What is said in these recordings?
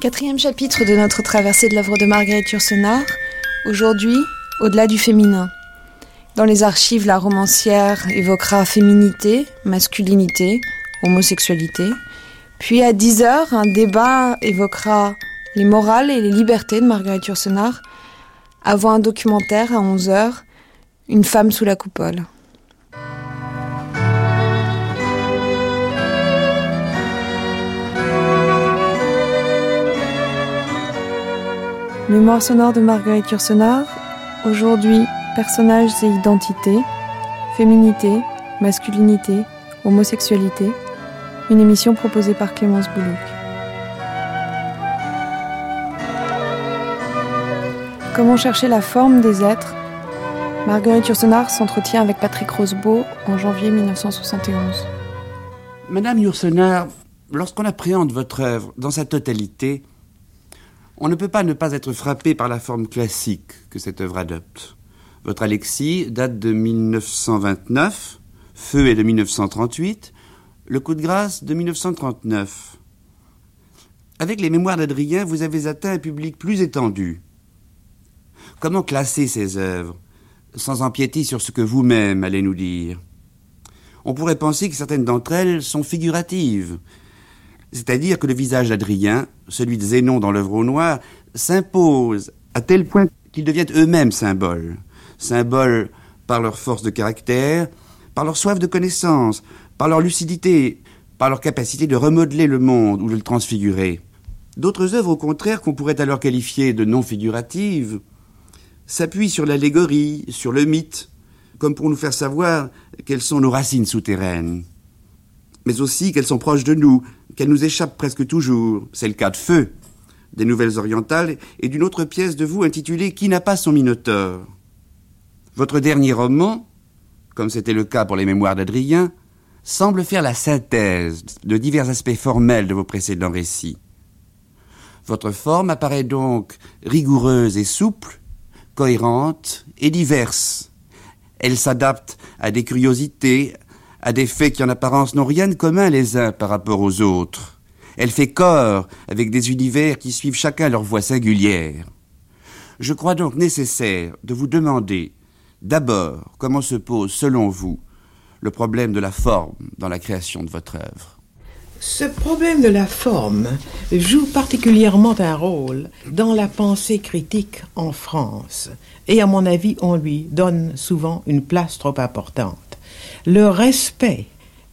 Quatrième chapitre de notre traversée de l'œuvre de Marguerite Yourcenar. Aujourd'hui, au-delà du féminin. Dans les archives, la romancière évoquera féminité, masculinité, homosexualité. Puis à 10h, un débat évoquera les morales et les libertés de Marguerite Yourcenar. Avant un documentaire à 11h, Une femme sous la coupole. Mémoire sonore de Marguerite Yourcenar. Aujourd'hui, personnages et identités, féminité, masculinité, homosexualité. Une émission proposée par Clémence Boulouc. Comment chercher la forme des êtres? Marguerite Yourcenar s'entretient avec Patrick Rosebeau en janvier 1971. Madame Yourcenar, lorsqu'on appréhende votre œuvre dans sa totalité, on ne peut pas ne pas être frappé par la forme classique que cette œuvre adopte. Votre Alexis date de 1929, Feu est de 1938, Le coup de grâce de 1939. Avec les mémoires d'Adrien, vous avez atteint un public plus étendu. Comment classer ces œuvres, sans empiéter sur ce que vous-même allez nous dire? On pourrait penser que certaines d'entre elles sont figuratives, c'est-à-dire que le visage d'Adrien, celui de Zénon dans l'œuvre au noir, s'impose à tel point qu'ils deviennent eux-mêmes symboles. Symboles par leur force de caractère, par leur soif de connaissance, par leur lucidité, par leur capacité de remodeler le monde ou de le transfigurer. D'autres œuvres, au contraire, qu'on pourrait alors qualifier de non figuratives, s'appuient sur l'allégorie, sur le mythe, comme pour nous faire savoir quelles sont nos racines souterraines mais aussi qu'elles sont proches de nous, qu'elles nous échappent presque toujours. C'est le cas de Feu, des Nouvelles Orientales, et d'une autre pièce de vous intitulée Qui n'a pas son Minotaure Votre dernier roman, comme c'était le cas pour les mémoires d'Adrien, semble faire la synthèse de divers aspects formels de vos précédents récits. Votre forme apparaît donc rigoureuse et souple, cohérente et diverse. Elle s'adapte à des curiosités, à des faits qui en apparence n'ont rien de commun les uns par rapport aux autres. Elle fait corps avec des univers qui suivent chacun leur voie singulière. Je crois donc nécessaire de vous demander d'abord comment se pose, selon vous, le problème de la forme dans la création de votre œuvre. Ce problème de la forme joue particulièrement un rôle dans la pensée critique en France, et à mon avis, on lui donne souvent une place trop importante le respect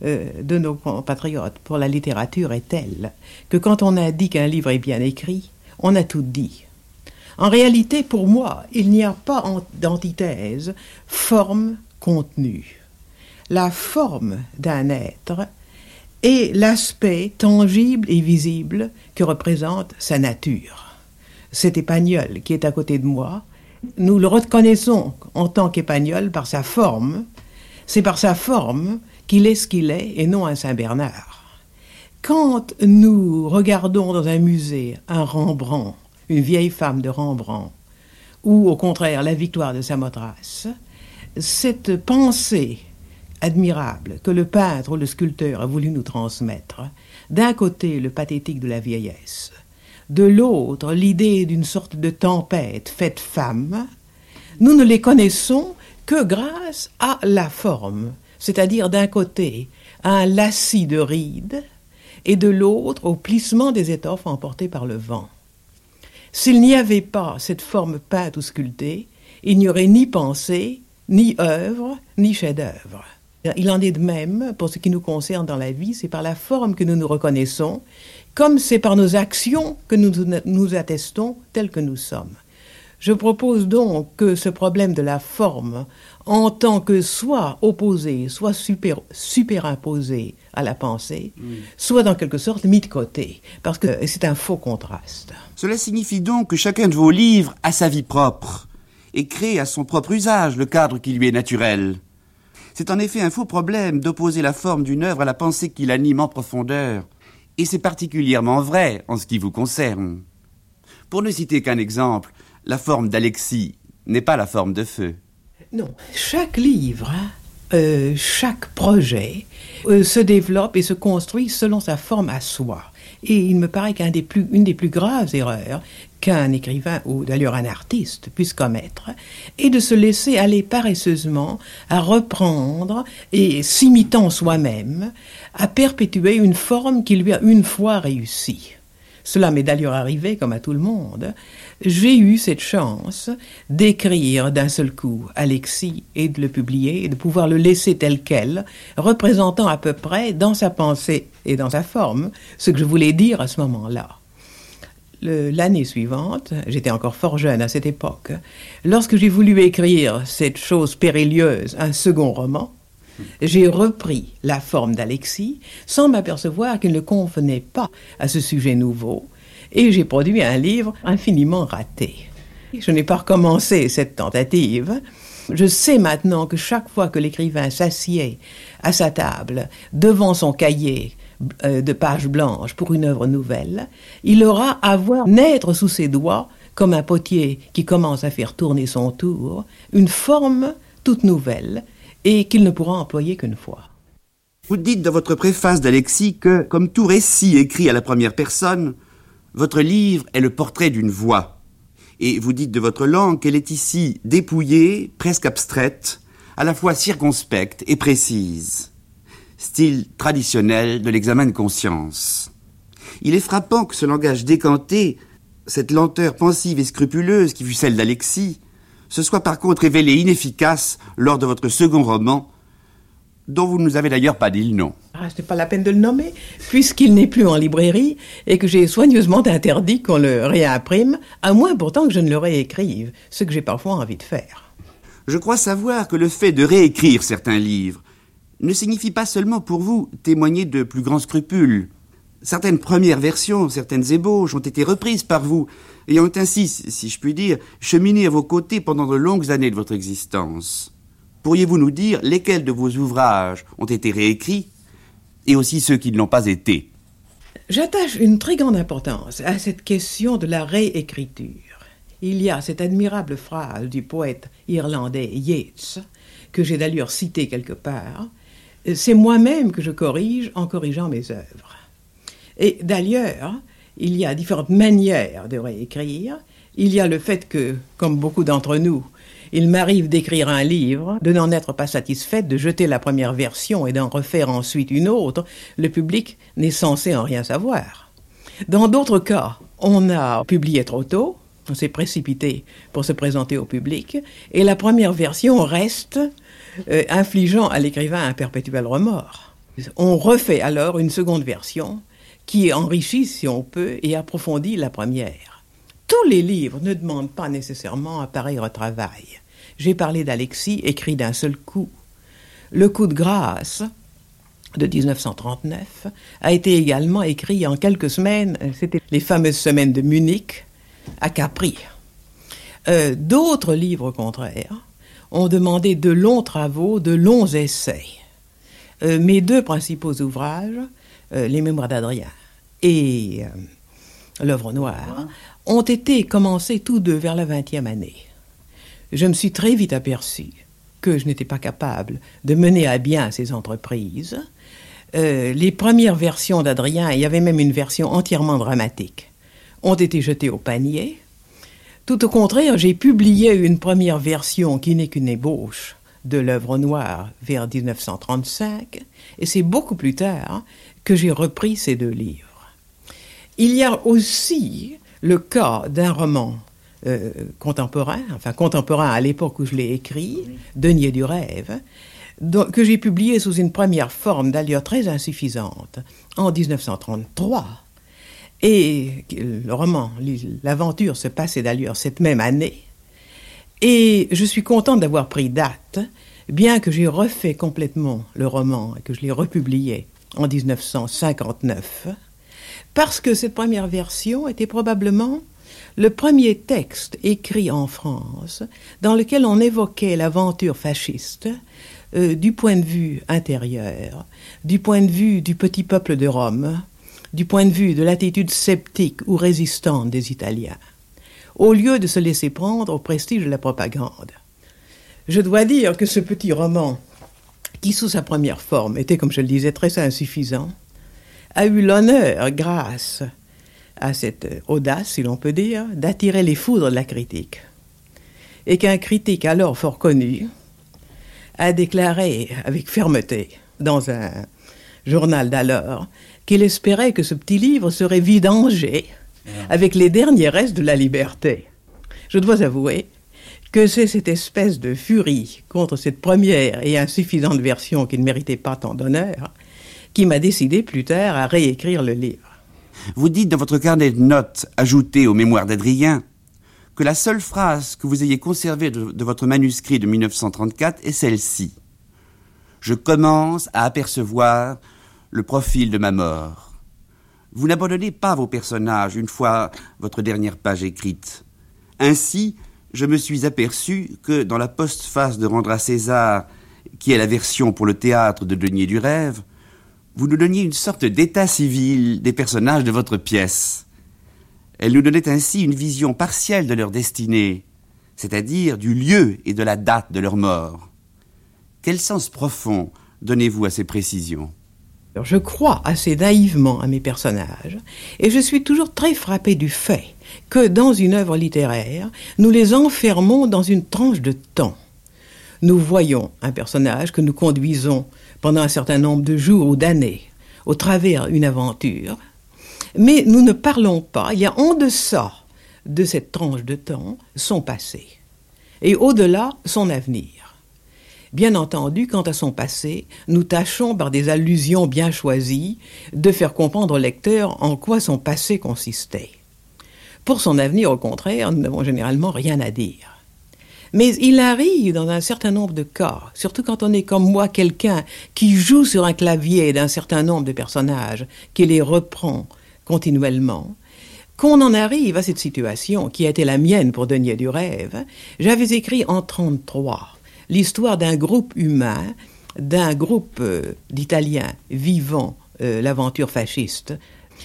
euh, de nos compatriotes pour la littérature est tel que quand on a dit qu'un livre est bien écrit, on a tout dit. En réalité, pour moi, il n'y a pas d'antithèse forme-contenu. La forme d'un être est l'aspect tangible et visible que représente sa nature. Cet épagnol qui est à côté de moi, nous le reconnaissons en tant qu'épagnol par sa forme, c'est par sa forme qu'il est ce qu'il est et non un Saint-Bernard. Quand nous regardons dans un musée un Rembrandt, une vieille femme de Rembrandt, ou au contraire la victoire de Samothrace, cette pensée admirable que le peintre ou le sculpteur a voulu nous transmettre, d'un côté le pathétique de la vieillesse, de l'autre l'idée d'une sorte de tempête faite femme, nous ne les connaissons que grâce à la forme, c'est-à-dire d'un côté un lacis de rides et de l'autre au plissement des étoffes emportées par le vent. S'il n'y avait pas cette forme peinte ou sculptée, il n'y aurait ni pensée, ni œuvre, ni chef-d'œuvre. Il en est de même pour ce qui nous concerne dans la vie, c'est par la forme que nous nous reconnaissons, comme c'est par nos actions que nous nous attestons tels que nous sommes. Je propose donc que ce problème de la forme, en tant que soit opposé, soit super, superimposé à la pensée, soit dans quelque sorte mis de côté, parce que c'est un faux contraste. Cela signifie donc que chacun de vos livres a sa vie propre et crée à son propre usage le cadre qui lui est naturel. C'est en effet un faux problème d'opposer la forme d'une œuvre à la pensée qui l'anime en profondeur, et c'est particulièrement vrai en ce qui vous concerne. Pour ne citer qu'un exemple, la forme d'Alexis n'est pas la forme de feu. Non, chaque livre, euh, chaque projet euh, se développe et se construit selon sa forme à soi. Et il me paraît qu'une des, plus, des plus graves erreurs qu'un écrivain ou d'ailleurs un artiste puisse commettre est de se laisser aller paresseusement à reprendre et s'imitant soi-même à perpétuer une forme qui lui a une fois réussi. Cela m'est d'ailleurs arrivé comme à tout le monde. J'ai eu cette chance d'écrire d'un seul coup Alexis et de le publier et de pouvoir le laisser tel quel, représentant à peu près dans sa pensée et dans sa forme ce que je voulais dire à ce moment-là. L'année suivante, j'étais encore fort jeune à cette époque, lorsque j'ai voulu écrire cette chose périlleuse, un second roman, j'ai repris la forme d'Alexis sans m'apercevoir qu'il ne convenait pas à ce sujet nouveau, et j'ai produit un livre infiniment raté. Je n'ai pas recommencé cette tentative. Je sais maintenant que chaque fois que l'écrivain s'assied à sa table devant son cahier euh, de pages blanches pour une œuvre nouvelle, il aura à voir naître sous ses doigts, comme un potier qui commence à faire tourner son tour, une forme toute nouvelle et qu'il ne pourra employer qu'une fois. Vous dites dans votre préface d'Alexis que, comme tout récit écrit à la première personne, votre livre est le portrait d'une voix. Et vous dites de votre langue qu'elle est ici dépouillée, presque abstraite, à la fois circonspecte et précise. Style traditionnel de l'examen de conscience. Il est frappant que ce langage décanté, cette lenteur pensive et scrupuleuse qui fut celle d'Alexis, se soit par contre révélé inefficace lors de votre second roman, dont vous ne nous avez d'ailleurs pas dit le nom. Ah, ce n'est pas la peine de le nommer, puisqu'il n'est plus en librairie et que j'ai soigneusement interdit qu'on le réimprime, à moins pourtant que je ne le réécrive, ce que j'ai parfois envie de faire. Je crois savoir que le fait de réécrire certains livres ne signifie pas seulement pour vous témoigner de plus grands scrupules. Certaines premières versions, certaines ébauches ont été reprises par vous, et ont ainsi, si je puis dire, cheminé à vos côtés pendant de longues années de votre existence. Pourriez-vous nous dire lesquels de vos ouvrages ont été réécrits et aussi ceux qui ne l'ont pas été? J'attache une très grande importance à cette question de la réécriture. Il y a cette admirable phrase du poète irlandais Yeats, que j'ai d'ailleurs citée quelque part, c'est moi-même que je corrige en corrigeant mes œuvres. Et d'ailleurs, il y a différentes manières de réécrire. Il y a le fait que, comme beaucoup d'entre nous, il m'arrive d'écrire un livre, de n'en être pas satisfaite, de jeter la première version et d'en refaire ensuite une autre. Le public n'est censé en rien savoir. Dans d'autres cas, on a publié trop tôt, on s'est précipité pour se présenter au public, et la première version reste euh, infligeant à l'écrivain un perpétuel remords. On refait alors une seconde version qui enrichit, si on peut, et approfondit la première. Tous les livres ne demandent pas nécessairement un pareil retravail. J'ai parlé d'Alexis, écrit d'un seul coup. Le coup de grâce de 1939 a été également écrit en quelques semaines. C'était les fameuses semaines de Munich à Capri. Euh, d'autres livres, au contraire, ont demandé de longs travaux, de longs essais. Euh, mes deux principaux ouvrages les Mémoires d'Adrien et euh, L'œuvre noire, ont été commencés tous deux vers la vingtième année. Je me suis très vite aperçu que je n'étais pas capable de mener à bien ces entreprises. Euh, les premières versions d'Adrien, il y avait même une version entièrement dramatique, ont été jetées au panier. Tout au contraire, j'ai publié une première version qui n'est qu'une ébauche de l'œuvre noire vers 1935, et c'est beaucoup plus tard que j'ai repris ces deux livres. Il y a aussi le cas d'un roman euh, contemporain, enfin contemporain à l'époque où je l'ai écrit, Denier du rêve, que j'ai publié sous une première forme d'allure très insuffisante en 1933. Et le roman, l'aventure se passait d'ailleurs cette même année. Et je suis contente d'avoir pris date, bien que j'ai refait complètement le roman et que je l'ai republié en 1959, parce que cette première version était probablement le premier texte écrit en France dans lequel on évoquait l'aventure fasciste euh, du point de vue intérieur, du point de vue du petit peuple de Rome, du point de vue de l'attitude sceptique ou résistante des Italiens, au lieu de se laisser prendre au prestige de la propagande. Je dois dire que ce petit roman qui sous sa première forme était, comme je le disais, très insuffisant, a eu l'honneur, grâce à cette audace, si l'on peut dire, d'attirer les foudres de la critique. Et qu'un critique alors fort connu a déclaré avec fermeté dans un journal d'alors qu'il espérait que ce petit livre serait vidangé avec les derniers restes de la liberté. Je dois avouer que c'est cette espèce de furie contre cette première et insuffisante version qui ne méritait pas tant d'honneur qui m'a décidé plus tard à réécrire le livre. Vous dites dans votre carnet de notes ajouté aux mémoires d'Adrien que la seule phrase que vous ayez conservée de, votre manuscrit de 1934 est celle-ci. Je commence à apercevoir le profil de ma mort. Vous n'abandonnez pas vos personnages une fois votre dernière page écrite. Ainsi, je me suis aperçu que dans la postface de Rendre à César, qui est la version pour le théâtre de Denier du Rêve, vous nous donniez une sorte d'état civil des personnages de votre pièce. Elle nous donnait ainsi une vision partielle de leur destinée, c'est-à-dire du lieu et de la date de leur mort. Quel sens profond donnez-vous à ces précisions? Je crois assez naïvement à mes personnages, et je suis toujours très frappé du fait que dans une œuvre littéraire, nous les enfermons dans une tranche de temps. Nous voyons un personnage que nous conduisons pendant un certain nombre de jours ou d'années au travers une aventure, mais nous ne parlons pas, il y a en deçà de cette tranche de temps son passé, et au-delà son avenir. Bien entendu, quant à son passé, nous tâchons par des allusions bien choisies de faire comprendre au lecteur en quoi son passé consistait. Pour son avenir, au contraire, nous n'avons généralement rien à dire. Mais il arrive dans un certain nombre de cas, surtout quand on est comme moi quelqu'un qui joue sur un clavier d'un certain nombre de personnages, qui les reprend continuellement, qu'on en arrive à cette situation qui a été la mienne pour Denier du Rêve. J'avais écrit en 33 l'histoire d'un groupe humain, d'un groupe euh, d'Italiens vivant euh, l'aventure fasciste.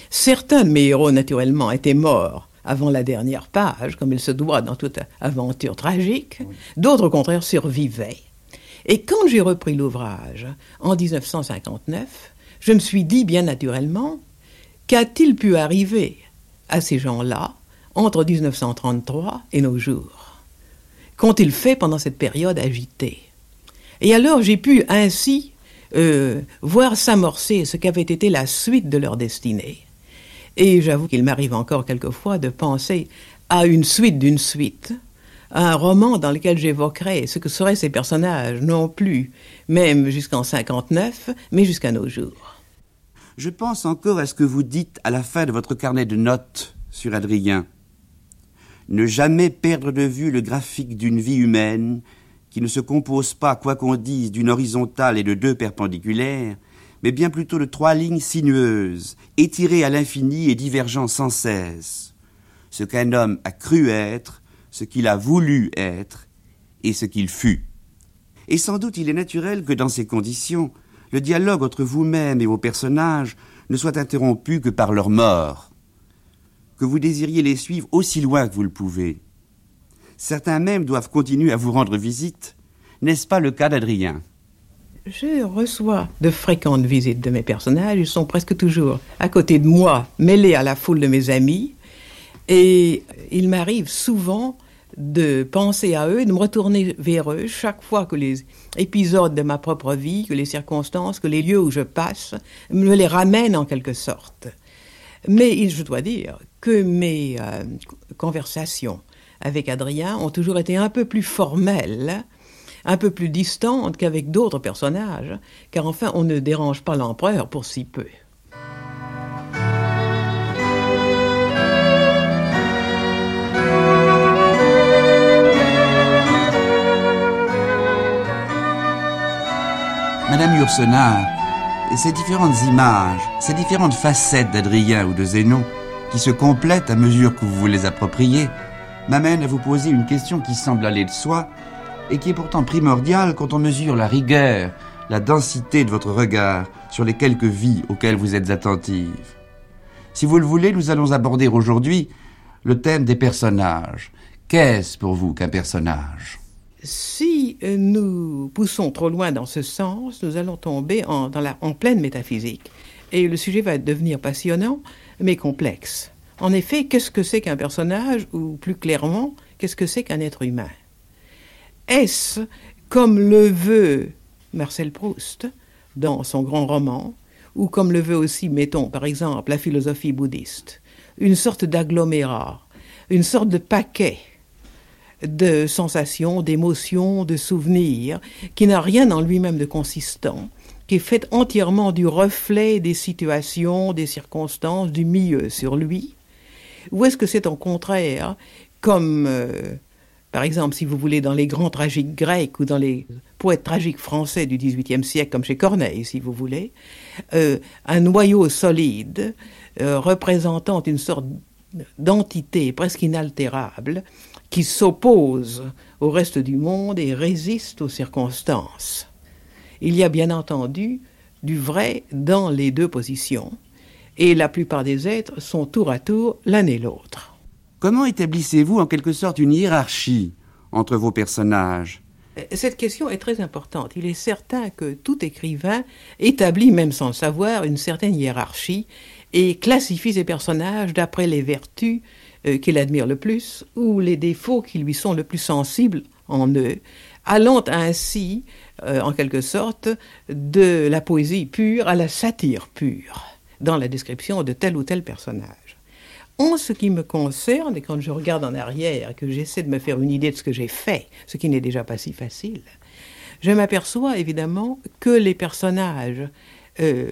Certains de mes héros, naturellement, étaient morts avant la dernière page, comme il se doit dans toute aventure tragique. D'autres, au contraire, survivaient. Et quand j'ai repris l'ouvrage en 1959, je me suis dit bien naturellement, qu'a-t-il pu arriver à ces gens-là entre 1933 et nos jours? Qu'ont-ils fait pendant cette période agitée? Et alors j'ai pu ainsi euh, voir s'amorcer ce qu'avait été la suite de leur destinée. Et j'avoue qu'il m'arrive encore quelquefois de penser à une suite d'une suite, à un roman dans lequel j'évoquerais ce que seraient ces personnages, non plus même jusqu'en 59, mais jusqu'à nos jours. Je pense encore à ce que vous dites à la fin de votre carnet de notes sur Adrien ne jamais perdre de vue le graphique d'une vie humaine qui ne se compose pas, quoi qu'on dise, d'une horizontale et de deux perpendiculaires, mais bien plutôt de trois lignes sinueuses, étirées à l'infini et divergeant sans cesse. Ce qu'un homme a cru être, ce qu'il a voulu être, et ce qu'il fut. Et sans doute il est naturel que dans ces conditions, le dialogue entre vous-même et vos personnages ne soit interrompu que par leur mort que vous désiriez les suivre aussi loin que vous le pouvez. Certains même doivent continuer à vous rendre visite. N'est-ce pas le cas d'Adrien? Je reçois de fréquentes visites de mes personnages. Ils sont presque toujours à côté de moi, mêlés à la foule de mes amis. Et il m'arrive souvent de penser à eux, de me retourner vers eux chaque fois que les épisodes de ma propre vie, que les circonstances, que les lieux où je passe me les ramènent en quelque sorte. Mais je dois dire que mes euh, conversations avec Adrien ont toujours été un peu plus formelles, un peu plus distantes qu'avec d'autres personnages, car enfin on ne dérange pas l'empereur pour si peu. Madame Yourcenar, ces différentes images, ces différentes facettes d'Adrien ou de Zénon, qui se complètent à mesure que vous vous les appropriez, m'amènent à vous poser une question qui semble aller de soi et qui est pourtant primordiale quand on mesure la rigueur, la densité de votre regard sur les quelques vies auxquelles vous êtes attentive. Si vous le voulez, nous allons aborder aujourd'hui le thème des personnages. Qu'est-ce pour vous qu'un personnage? Si nous poussons trop loin dans ce sens, nous allons tomber en, pleine métaphysique. Et le sujet va devenir passionnant, mais complexe. En effet, qu'est-ce que c'est qu'un personnage, ou plus clairement, qu'est-ce que c'est qu'un être humain? Est-ce, comme le veut Marcel Proust dans son grand roman, ou comme le veut aussi, mettons, par exemple, la philosophie bouddhiste, une sorte d'agglomérat, une sorte de paquet de sensations, d'émotions, de souvenirs, qui n'a rien en lui-même de consistant, qui est fait entièrement du reflet des situations, des circonstances, du milieu sur lui, ou est-ce que c'est au contraire, comme euh, par exemple, si vous voulez, dans les grands tragiques grecs ou dans les poètes tragiques français du XVIIIe siècle, comme chez Corneille, si vous voulez, euh, un noyau solide euh, représentant une sorte d'entité presque inaltérable qui s'oppose au reste du monde et résiste aux circonstances. Il y a bien entendu du vrai dans les deux positions, et la plupart des êtres sont tour à tour l'un et l'autre. Comment établissez-vous en quelque sorte une hiérarchie entre vos personnages? Cette question est très importante. Il est certain que tout écrivain établit, même sans le savoir, une certaine hiérarchie et classifie ses personnages d'après les vertus euh, qu'il admire le plus ou les défauts qui lui sont le plus sensibles en eux, allant ainsi, euh, en quelque sorte, de la poésie pure à la satire pure dans la description de tel ou tel personnage. En ce qui me concerne, et quand je regarde en arrière, que j'essaie de me faire une idée de ce que j'ai fait, ce qui n'est déjà pas si facile, je m'aperçois évidemment que les personnages euh,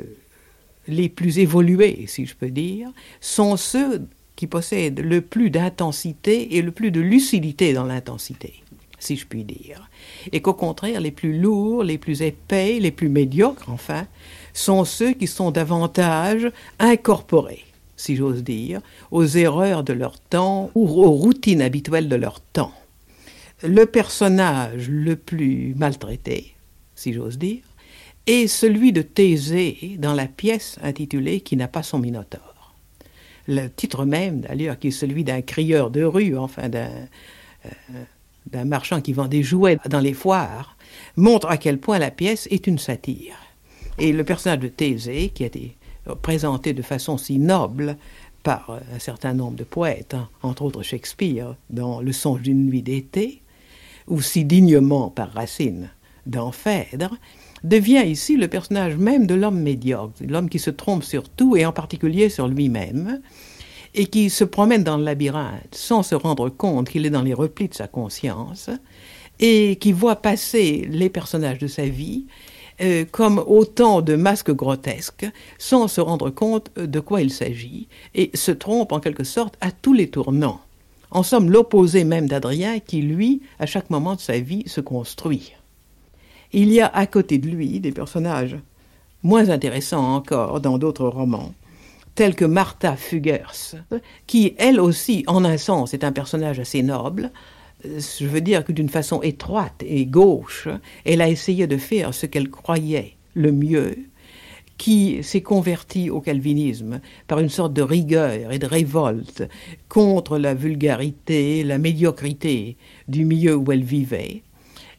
les plus évolués, si je peux dire, sont ceux qui possèdent le plus d'intensité et le plus de lucidité dans l'intensité, si je puis dire. Et qu'au contraire, les plus lourds, les plus épais, les plus médiocres, enfin, sont ceux qui sont davantage incorporés, si j'ose dire, aux erreurs de leur temps ou aux routines habituelles de leur temps. Le personnage le plus maltraité, si j'ose dire, est celui de Thésée dans la pièce intitulée Qui n'a pas son minotaure. Le titre même, d'ailleurs, qui est celui d'un crieur de rue, enfin d'un euh, marchand qui vend des jouets dans les foires, montre à quel point la pièce est une satire. Et le personnage de Thésée, qui a été présenté de façon si noble par un certain nombre de poètes, hein, entre autres Shakespeare dans Le songe d'une nuit d'été, ou si dignement par Racine dans Phèdre, devient ici le personnage même de l'homme médiocre, l'homme qui se trompe sur tout et en particulier sur lui-même, et qui se promène dans le labyrinthe sans se rendre compte qu'il est dans les replis de sa conscience, et qui voit passer les personnages de sa vie euh, comme autant de masques grotesques, sans se rendre compte de quoi il s'agit, et se trompe en quelque sorte à tous les tournants. En somme, l'opposé même d'Adrien qui, lui, à chaque moment de sa vie, se construit. Il y a à côté de lui des personnages moins intéressants encore dans d'autres romans, tels que Martha Fugers, qui, elle aussi, en un sens, est un personnage assez noble, je veux dire que d'une façon étroite et gauche, elle a essayé de faire ce qu'elle croyait le mieux, qui s'est convertie au calvinisme par une sorte de rigueur et de révolte contre la vulgarité, la médiocrité du milieu où elle vivait,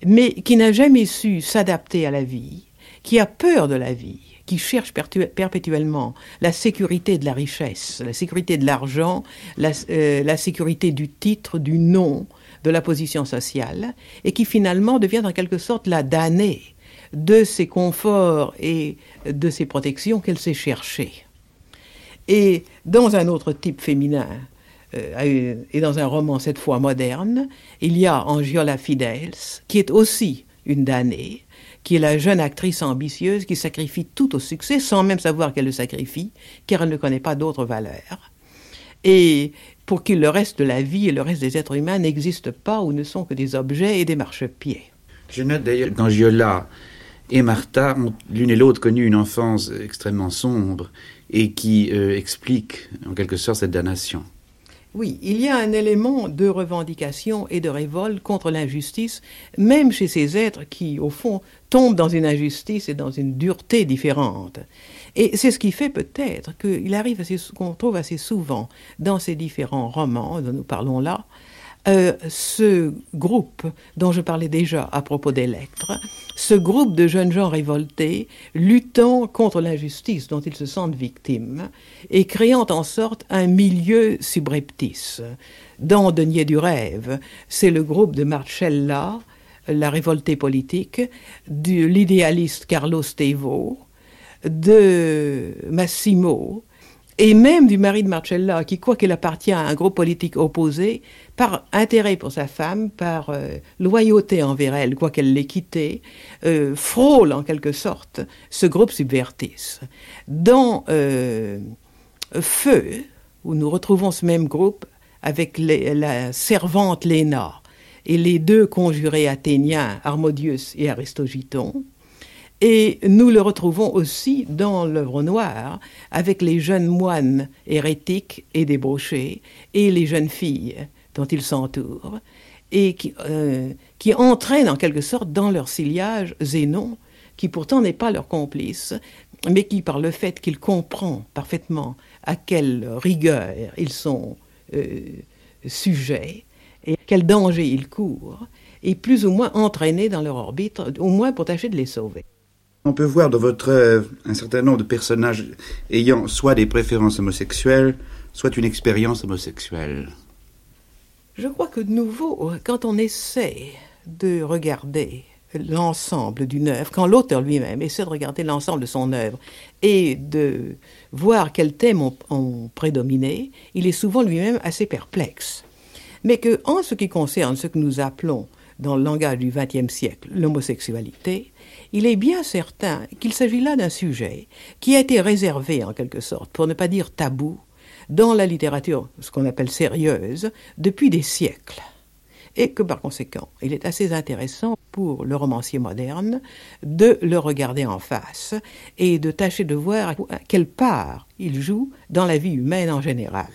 mais qui n'a jamais su s'adapter à la vie, qui a peur de la vie, qui cherche perpétuellement la sécurité de la richesse, la sécurité de l'argent, la, euh, la sécurité du titre, du nom, de la position sociale, et qui finalement devient en quelque sorte la damnée de ses conforts et de ses protections qu'elle s'est cherchée. Et dans un autre type féminin, euh, et dans un roman cette fois moderne, il y a Angiola Fidels, qui est aussi une damnée, qui est la jeune actrice ambitieuse qui sacrifie tout au succès sans même savoir qu'elle le sacrifie, car elle ne connaît pas d'autres valeurs. Et pour qui le reste de la vie et le reste des êtres humains n'existent pas ou ne sont que des objets et des marchepieds. Je note d'ailleurs qu'Angiola et Martha ont l'une et l'autre connu une enfance extrêmement sombre et qui euh, explique en quelque sorte cette damnation. Oui, il y a un élément de revendication et de révolte contre l'injustice, même chez ces êtres qui, au fond, tombent dans une injustice et dans une dureté différente. Et c'est ce qui fait peut-être qu'il arrive qu'on trouve assez souvent dans ces différents romans dont nous parlons là, euh, ce groupe dont je parlais déjà à propos d'Electre, ce groupe de jeunes gens révoltés, luttant contre l'injustice dont ils se sentent victimes et créant en sorte un milieu subreptice. Dans Denier du rêve, c'est le groupe de Marcella, la révoltée politique, de l'idéaliste Carlos Tevo, de Massimo, et même du mari de Marcella, qui, quoi qu'il appartient à un groupe politique opposé, par intérêt pour sa femme, par euh, loyauté envers elle, quoi qu'elle l'ait quitté, euh, frôle en quelque sorte ce groupe subvertisse. Dans euh, Feu, où nous retrouvons ce même groupe avec la servante Léna et les deux conjurés athéniens, Harmodius et Aristogiton, et nous le retrouvons aussi dans l'œuvre noire avec les jeunes moines hérétiques et débauchés et les jeunes filles dont ils s'entourent et qui, euh, qui, entraînent en quelque sorte dans leur sillage Zénon, qui pourtant n'est pas leur complice, mais qui, par le fait qu'il comprend parfaitement à quelle rigueur ils sont euh, sujets et quel danger ils courent, est plus ou moins entraîné dans leur orbite, au moins pour tâcher de les sauver. On peut voir dans votre œuvre un certain nombre de personnages ayant soit des préférences homosexuelles, soit une expérience homosexuelle. Je crois que de nouveau, quand on essaie de regarder l'ensemble d'une œuvre, quand l'auteur lui-même essaie de regarder l'ensemble de son œuvre et de voir quels thèmes ont, prédominé, il est souvent lui-même assez perplexe. Mais que, en ce qui concerne ce que nous appelons, dans le langage du XXe siècle, l'homosexualité, il est bien certain qu'il s'agit là d'un sujet qui a été réservé en quelque sorte, pour ne pas dire tabou, dans la littérature, ce qu'on appelle sérieuse, depuis des siècles. Et que par conséquent, il est assez intéressant pour le romancier moderne de le regarder en face et de tâcher de voir quelle part il joue dans la vie humaine en général.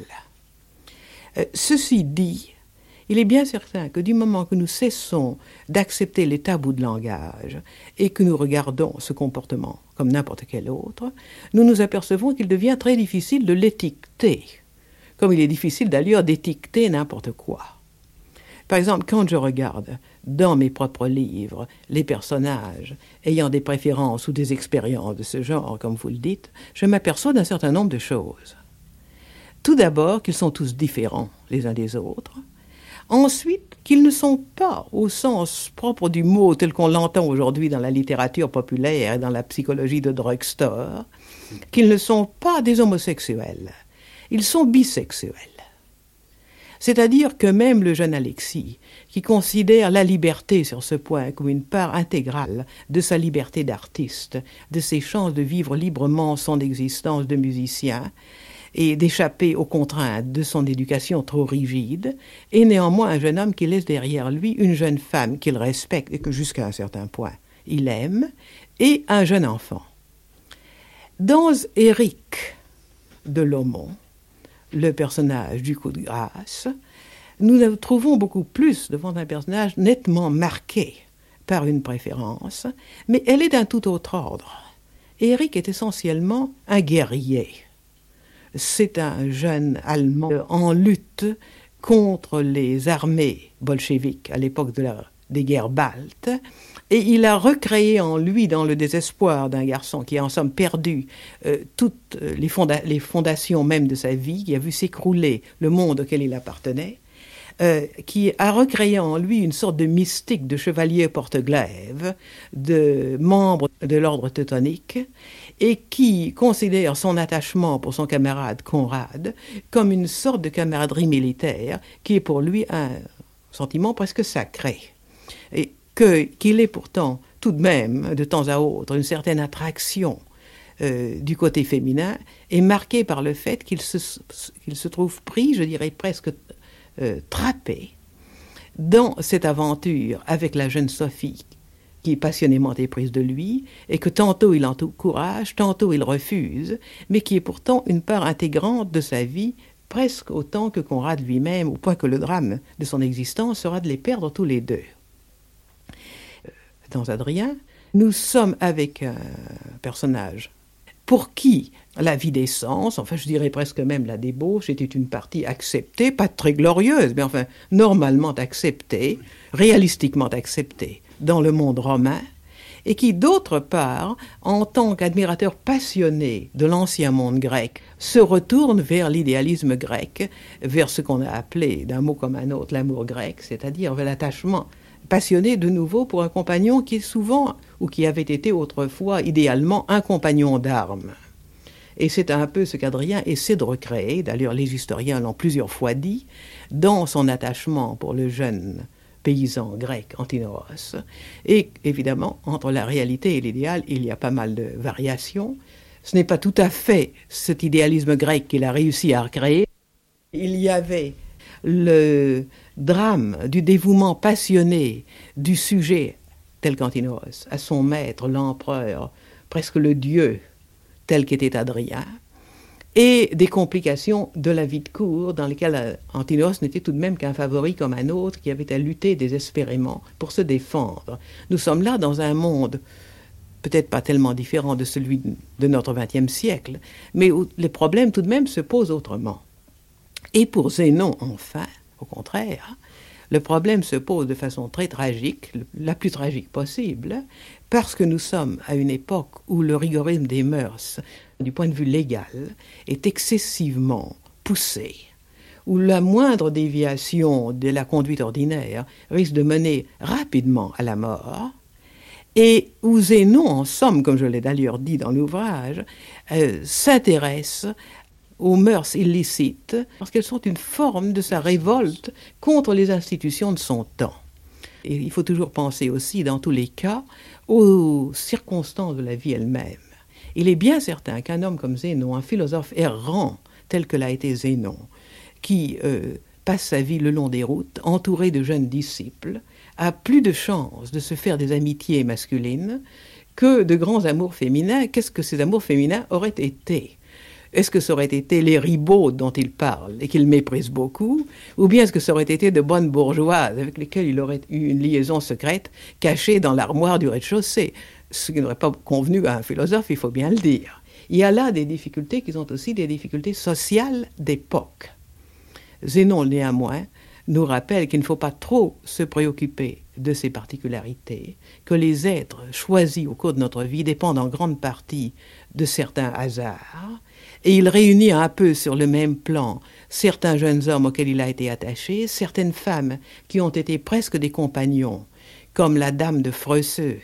Euh, ceci dit, il est bien certain que du moment que nous cessons d'accepter les tabous de langage et que nous regardons ce comportement comme n'importe quel autre, nous nous apercevons qu'il devient très difficile de l'étiqueter, comme il est difficile d'ailleurs d'étiqueter n'importe quoi. Par exemple, quand je regarde dans mes propres livres les personnages ayant des préférences ou des expériences de ce genre, comme vous le dites, je m'aperçois d'un certain nombre de choses. Tout d'abord qu'ils sont tous différents les uns des autres, Ensuite, qu'ils ne sont pas, au sens propre du mot tel qu'on l'entend aujourd'hui dans la littérature populaire et dans la psychologie de drugstore, qu'ils ne sont pas des homosexuels. Ils sont bisexuels. C'est-à-dire que même le jeune Alexis, qui considère la liberté sur ce point comme une part intégrale de sa liberté d'artiste, de ses chances de vivre librement son existence de musicien, et d'échapper aux contraintes de son éducation trop rigide, et néanmoins un jeune homme qui laisse derrière lui une jeune femme qu'il respecte et que jusqu'à un certain point il aime, et un jeune enfant. Dans Éric de Lomont, le personnage du coup de grâce, nous nous trouvons beaucoup plus devant un personnage nettement marqué par une préférence, mais elle est d'un tout autre ordre. Éric est essentiellement un guerrier c'est un jeune Allemand en lutte contre les armées bolcheviques à l'époque des guerres baltes. Et il a recréé en lui, dans le désespoir d'un garçon qui a en somme perdu euh, toutes les, les, fondations même de sa vie, qui a vu s'écrouler le monde auquel il appartenait, euh, qui a recréé en lui une sorte de mystique de chevalier porte-glaive, de membre de l'ordre teutonique, et qui considère son attachement pour son camarade Conrad comme une sorte de camaraderie militaire qui est pour lui un sentiment presque sacré. Et qu'il est pourtant tout de même, de temps à autre, une certaine attraction euh, du côté féminin est marqué par le fait qu'il se, se, trouve pris, je dirais presque euh, trappé, dans cette aventure avec la jeune Sophie qui est passionnément éprise de lui, et que tantôt il encourage, tantôt il refuse, mais qui est pourtant une part intégrante de sa vie, presque autant que Conrad lui-même, au point que le drame de son existence sera de les perdre tous les deux. Euh, dans Adrien, nous sommes avec un personnage pour qui la vie des sens, enfin je dirais presque même la débauche, était une partie acceptée, pas très glorieuse, mais enfin normalement acceptée, réalistiquement acceptée dans le monde romain, et qui, d'autre part, en tant qu'admirateur passionné de l'ancien monde grec, se retourne vers l'idéalisme grec, vers ce qu'on a appelé, d'un mot comme un autre, l'amour grec, c'est-à-dire vers l'attachement passionné de nouveau pour un compagnon qui est souvent, ou qui avait été autrefois idéalement, un compagnon d'armes. Et c'est un peu ce qu'Adrien essaie de recréer, d'ailleurs les historiens l'ont plusieurs fois dit, dans son attachement pour le jeune paysan grec Antinoos. Et évidemment, entre la réalité et l'idéal, il y a pas mal de variations. Ce n'est pas tout à fait cet idéalisme grec qu'il a réussi à recréer. Il y avait le drame du dévouement passionné du sujet tel qu'Antinoos à son maître, l'empereur, presque le dieu tel qu'était Adrien, et des complications de la vie de cour dans lesquelles euh, Antinos n'était tout de même qu'un favori comme un autre qui avait à lutter désespérément pour se défendre. Nous sommes là dans un monde peut-être pas tellement différent de celui de notre XXe siècle, mais où les problèmes tout de même se posent autrement. Et pour Zénon, enfin, au contraire, le problème se pose de façon très tragique, la plus tragique possible, parce que nous sommes à une époque où le rigorisme des mœurs du point de vue légal, est excessivement poussé, où la moindre déviation de la conduite ordinaire risque de mener rapidement à la mort, et où Zénon, en somme, comme je l'ai d'ailleurs dit dans l'ouvrage, euh, s'intéresse aux mœurs illicites, parce qu'elles sont une forme de sa révolte contre les institutions de son temps. Il faut toujours penser aussi, dans tous les cas, aux circonstances de la vie elle-même. Il est bien certain qu'un homme comme Zénon, un philosophe errant tel que l'a été Zénon, qui euh, passe sa vie le long des routes, entouré de jeunes disciples, a plus de chances de se faire des amitiés masculines que de grands amours féminins. Qu'est-ce que ces amours féminins auraient été? Est-ce que ça aurait été les ribauds dont il parle et qu'il méprise beaucoup, ou bien est-ce que ça aurait été de bonnes bourgeoises avec lesquelles il aurait eu une liaison secrète cachée dans l'armoire du rez-de-chaussée? Ce qui n'aurait pas convenu à un philosophe, il faut bien le dire. Il y a là des difficultés qui sont aussi des difficultés sociales d'époque. Zénon, néanmoins, nous rappelle qu'il ne faut pas trop se préoccuper de ces particularités, que les êtres choisis au cours de notre vie dépendent en grande partie de certains hasards, et il réunit un peu sur le même plan certains jeunes hommes auxquels il a été attaché, certaines femmes qui ont été presque des compagnons, comme la dame de Freuseux,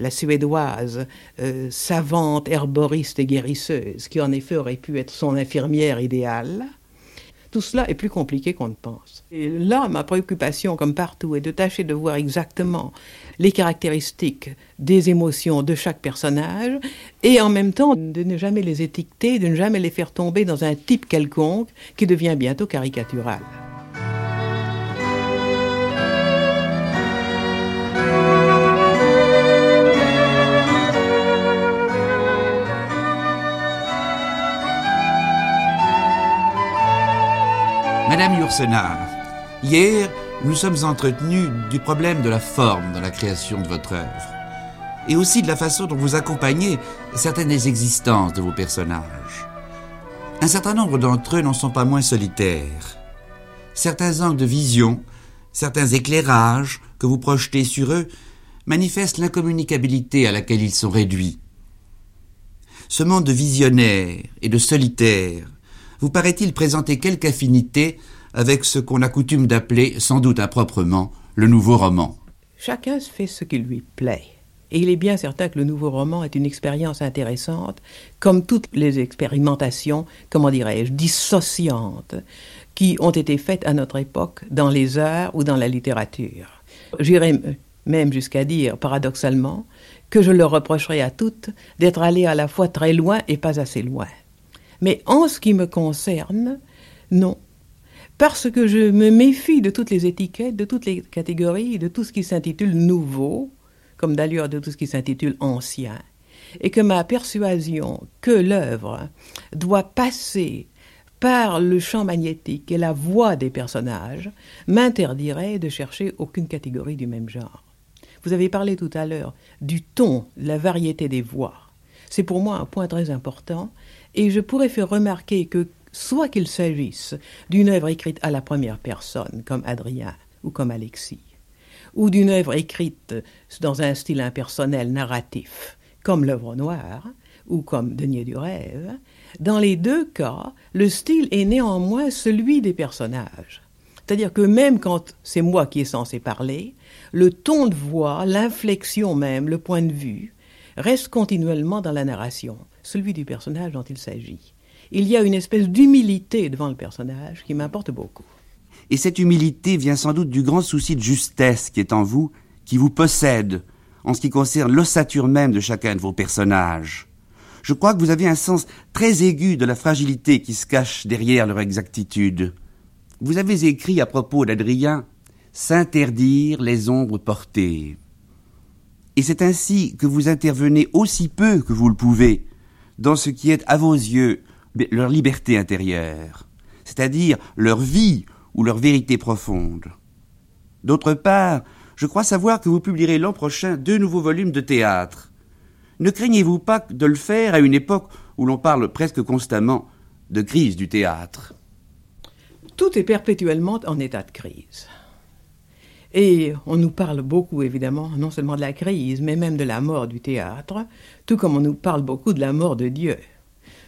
la suédoise, euh, savante, herboriste et guérisseuse, qui en effet aurait pu être son infirmière idéale. Tout cela est plus compliqué qu'on ne pense. Et là, ma préoccupation, comme partout, est de tâcher de voir exactement les caractéristiques des émotions de chaque personnage et en même temps de ne jamais les étiqueter, de ne jamais les faire tomber dans un type quelconque qui devient bientôt caricatural. Madame Yourcenar, hier, nous sommes entretenus du problème de la forme dans la création de votre œuvre, et aussi de la façon dont vous accompagnez certaines des existences de vos personnages. Un certain nombre d'entre eux n'en sont pas moins solitaires. Certains angles de vision, certains éclairages que vous projetez sur eux manifestent l'incommunicabilité à laquelle ils sont réduits. Ce monde de visionnaires et de solitaires vous paraît-il présenter quelque affinité avec ce qu'on a coutume d'appeler, sans doute improprement, le nouveau roman? Chacun fait ce qui lui plaît. Et il est bien certain que le nouveau roman est une expérience intéressante, comme toutes les expérimentations, comment dirais-je, dissociantes, qui ont été faites à notre époque dans les arts ou dans la littérature. J'irais même jusqu'à dire, paradoxalement, que je leur reprocherais à toutes d'être allées à la fois très loin et pas assez loin. Mais en ce qui me concerne, non. Parce que je me méfie de toutes les étiquettes, de toutes les catégories, de tout ce qui s'intitule nouveau, comme d'ailleurs de tout ce qui s'intitule ancien, et que ma persuasion que l'œuvre doit passer par le champ magnétique et la voix des personnages m'interdirait de chercher aucune catégorie du même genre. Vous avez parlé tout à l'heure du ton, la variété des voix. C'est pour moi un point très important, et je pourrais faire remarquer que soit qu'il s'agisse d'une œuvre écrite à la première personne, comme Adrien ou comme Alexis, ou d'une œuvre écrite dans un style impersonnel narratif, comme l'œuvre noire, ou comme Denier du rêve, dans les deux cas, le style est néanmoins celui des personnages. C'est-à-dire que même quand c'est moi qui est censé parler, le ton de voix, l'inflexion même, le point de vue, reste continuellement dans la narration, celui du personnage dont il s'agit. Il y a une espèce d'humilité devant le personnage qui m'importe beaucoup. Et cette humilité vient sans doute du grand souci de justesse qui est en vous, qui vous possède, en ce qui concerne l'ossature même de chacun de vos personnages. Je crois que vous avez un sens très aigu de la fragilité qui se cache derrière leur exactitude. Vous avez écrit à propos d'Adrien S'interdire les ombres portées. Et c'est ainsi que vous intervenez aussi peu que vous le pouvez dans ce qui est, à vos yeux, leur liberté intérieure, c'est-à-dire leur vie ou leur vérité profonde. D'autre part, je crois savoir que vous publierez l'an prochain deux nouveaux volumes de théâtre. Ne craignez-vous pas de le faire à une époque où l'on parle presque constamment de crise du théâtre? Tout est perpétuellement en état de crise. Et on nous parle beaucoup, évidemment, non seulement de la crise, mais même de la mort du théâtre, tout comme on nous parle beaucoup de la mort de Dieu.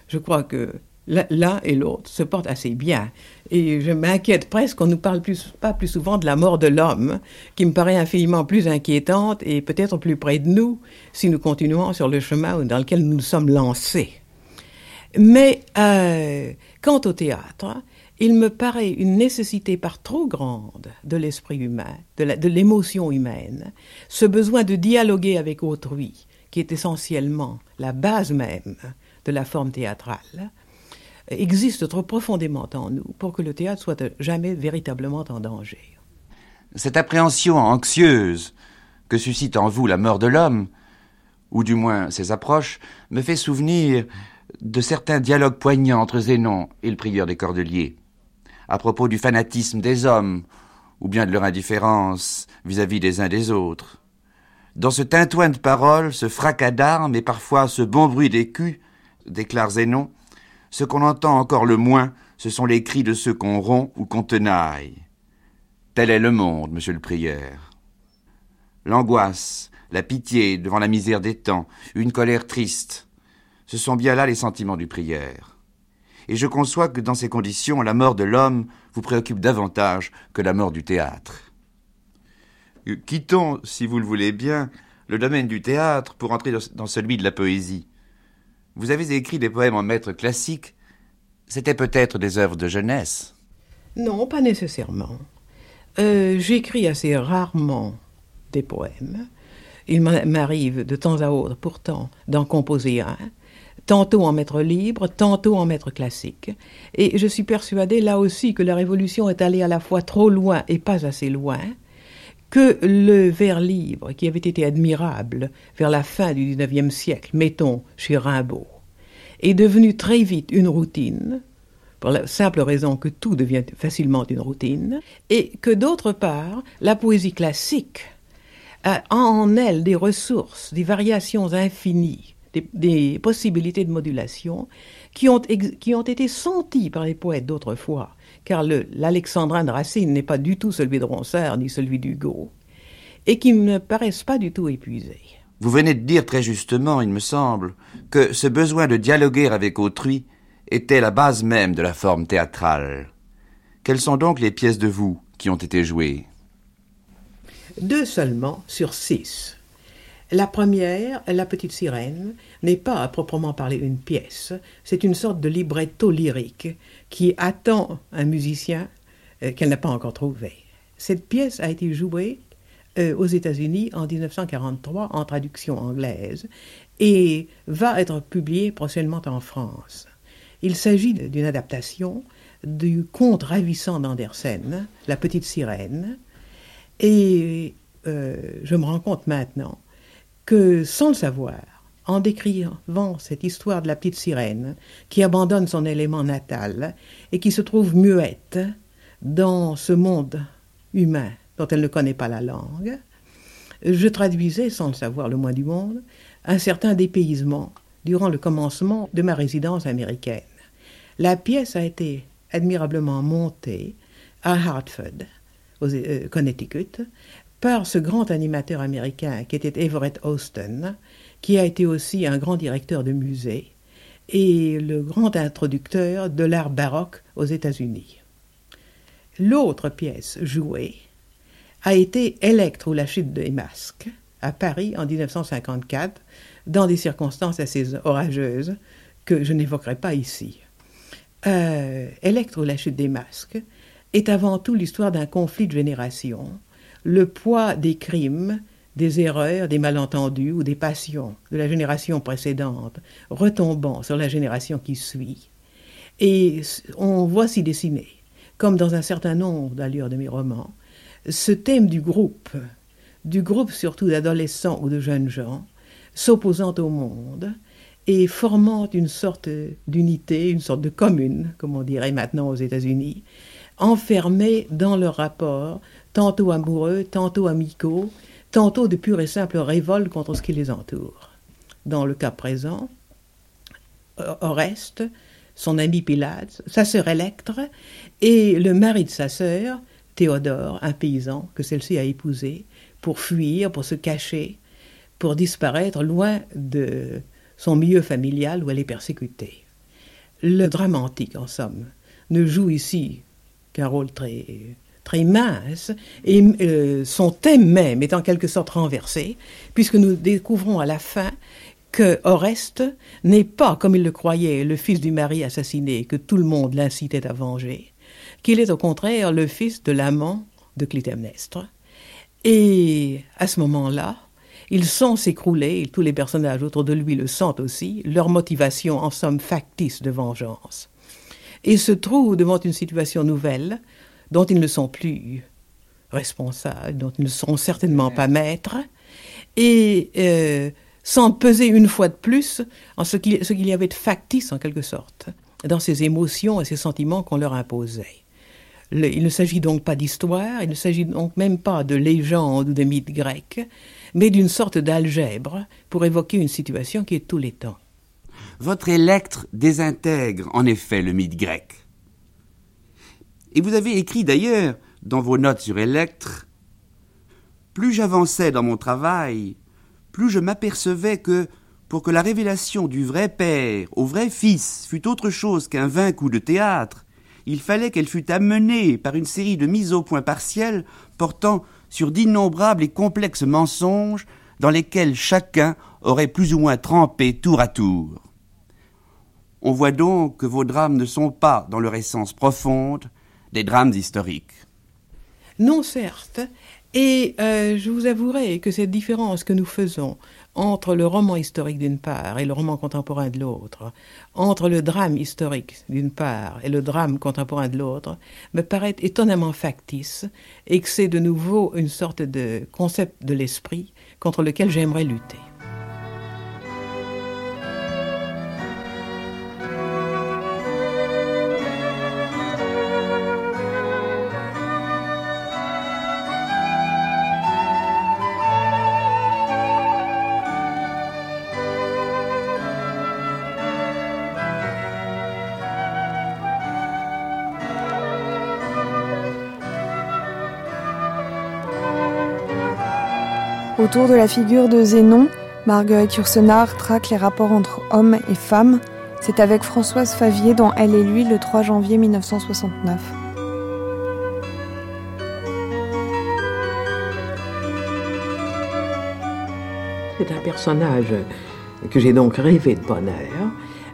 Je crois que l'un et l'autre se portent assez bien. Et je m'inquiète presque qu'on ne nous parle plus, pas plus souvent de la mort de l'homme, qui me paraît infiniment plus inquiétante et peut-être plus près de nous si nous continuons sur le chemin dans lequel nous nous sommes lancés. Mais euh, quant au théâtre, il me paraît une nécessité par trop grande de l'esprit humain, de l'émotion humaine, ce besoin de dialoguer avec autrui, qui est essentiellement la base même de la forme théâtrale, existe trop profondément en nous pour que le théâtre soit jamais véritablement en danger. Cette appréhension anxieuse que suscite en vous la mort de l'homme, ou du moins ses approches, me fait souvenir de certains dialogues poignants entre Zénon et le prieur des Cordeliers, à propos du fanatisme des hommes, ou bien de leur indifférence vis-à-vis des uns des autres. Dans ce tintouin de paroles, ce fracas d'armes et parfois ce bon bruit d'écus, déclare Zénon, ce qu'on entend encore le moins, ce sont les cris de ceux qu'on rompt ou qu'on tenaille. Tel est le monde, monsieur le prieur. L'angoisse, la pitié devant la misère des temps, une colère triste, ce sont bien là les sentiments du prieur. Et je conçois que dans ces conditions, la mort de l'homme vous préoccupe davantage que la mort du théâtre. Quittons, si vous le voulez bien, le domaine du théâtre pour entrer dans celui de la poésie. Vous avez écrit des poèmes en maître classique. C'était peut-être des œuvres de jeunesse. Non, pas nécessairement. Euh, j'écris assez rarement des poèmes. Il m'arrive de temps à autre, pourtant, d'en composer un, tantôt en maître libre, tantôt en maître classique. Et je suis persuadée là aussi que la Révolution est allée à la fois trop loin et pas assez loin, que le vers libre, qui avait été admirable vers la fin du XIXe siècle, mettons chez Rimbaud, est devenu très vite une routine, pour la simple raison que tout devient facilement une routine, et que d'autre part, la poésie classique a en elle des ressources, des variations infinies, des, possibilités de modulation qui ont, qui ont été senties par les poètes d'autrefois car l'alexandrin de Racine n'est pas du tout celui de Ronsard ni celui d'Hugo, et qui ne paraissent pas du tout épuisés. Vous venez de dire très justement, il me semble, que ce besoin de dialoguer avec autrui était la base même de la forme théâtrale. Quelles sont donc les pièces de vous qui ont été jouées? Deux seulement sur six. La première, La petite sirène, n'est pas à proprement parler une pièce, c'est une sorte de libretto lyrique qui attend un musicien euh, qu'elle n'a pas encore trouvé. Cette pièce a été jouée euh, aux États-Unis en 1943 en traduction anglaise et va être publiée prochainement en France. Il s'agit d'une adaptation du conte ravissant d'Andersen, La petite sirène, et euh, je me rends compte maintenant que, sans le savoir, en décrivant cette histoire de la petite sirène qui abandonne son élément natal et qui se trouve muette dans ce monde humain dont elle ne connaît pas la langue, je traduisais, sans le savoir le moins du monde, un certain dépaysement durant le commencement de ma résidence américaine. La pièce a été admirablement montée à Hartford, au euh, Connecticut, par ce grand animateur américain qui était Everett Austin, qui a été aussi un grand directeur de musée et le grand introducteur de l'art baroque aux États-Unis. L'autre pièce jouée a été Electre ou la chute des masques à Paris en 1954 dans des circonstances assez orageuses que je n'évoquerai pas ici. Euh, Electre ou la chute des masques est avant tout l'histoire d'un conflit de génération, le poids des crimes, des erreurs, des malentendus ou des passions de la génération précédente retombant sur la génération qui suit. Et on voit s'y dessiner, comme dans un certain nombre d'allures de mes romans, ce thème du groupe, du groupe surtout d'adolescents ou de jeunes gens, s'opposant au monde et formant une sorte d'unité, une sorte de commune, comme on dirait maintenant aux États-Unis, enfermés dans leur rapport, tantôt amoureux, tantôt amicaux, tantôt de pure et simple révolte contre ce qui les entoure. Dans le cas présent, Oreste, son ami Pilate, sa sœur Electre et le mari de sa sœur, Théodore, un paysan que celle-ci a épousé, pour fuir, pour se cacher, pour disparaître loin de son milieu familial où elle est persécutée. Le drame antique, en somme, ne joue ici qu'un rôle très, très mince, et son thème même est en quelque sorte renversé, puisque nous découvrons à la fin que Oreste n'est pas, comme il le croyait, le fils du mari assassiné que tout le monde l'incitait à venger, qu'il est au contraire le fils de l'amant de Clytemnestre. Et à ce moment-là, ils sent s'écrouler, et tous les personnages autour de lui le sentent aussi, leur motivation en somme factice de vengeance. Et se trouvent devant une situation nouvelle dont ils ne sont plus responsables, dont ils ne seront certainement pas maîtres, et euh, sans peser une fois de plus en ce qu'il, ce qu'il y avait de factice en quelque sorte dans ces émotions et ces sentiments qu'on leur imposait il ne s'agit donc pas d'histoire, il ne s'agit donc même pas de légende ou de mythe grec, mais d'une sorte d'algèbre pour évoquer une situation qui est tous les temps. Votre électre désintègre en effet le mythe grec. Et vous avez écrit d'ailleurs dans vos notes sur électre Plus j'avançais dans mon travail, plus je m'apercevais que, pour que la révélation du vrai Père au vrai Fils fût autre chose qu'un vain coup de théâtre, il fallait qu'elle fût amenée par une série de mises au point partielles portant sur d'innombrables et complexes mensonges dans lesquels chacun aurait plus ou moins trempé tour à tour. On voit donc que vos drames ne sont pas, dans leur essence profonde, des drames historiques. Non, certes, et euh, je vous avouerai que cette différence que nous faisons entre le roman historique d'une part et le roman contemporain de l'autre, entre le drame historique d'une part et le drame contemporain de l'autre, me paraît étonnamment factice et que c'est de nouveau une sorte de concept de l'esprit contre lequel j'aimerais lutter. Autour de la figure de Zénon, Marguerite Yourcenar traque les rapports entre hommes et femmes. C'est avec Françoise Favier dans Elle et lui le 3 janvier 1969. C'est un personnage que j'ai donc rêvé de bonheur.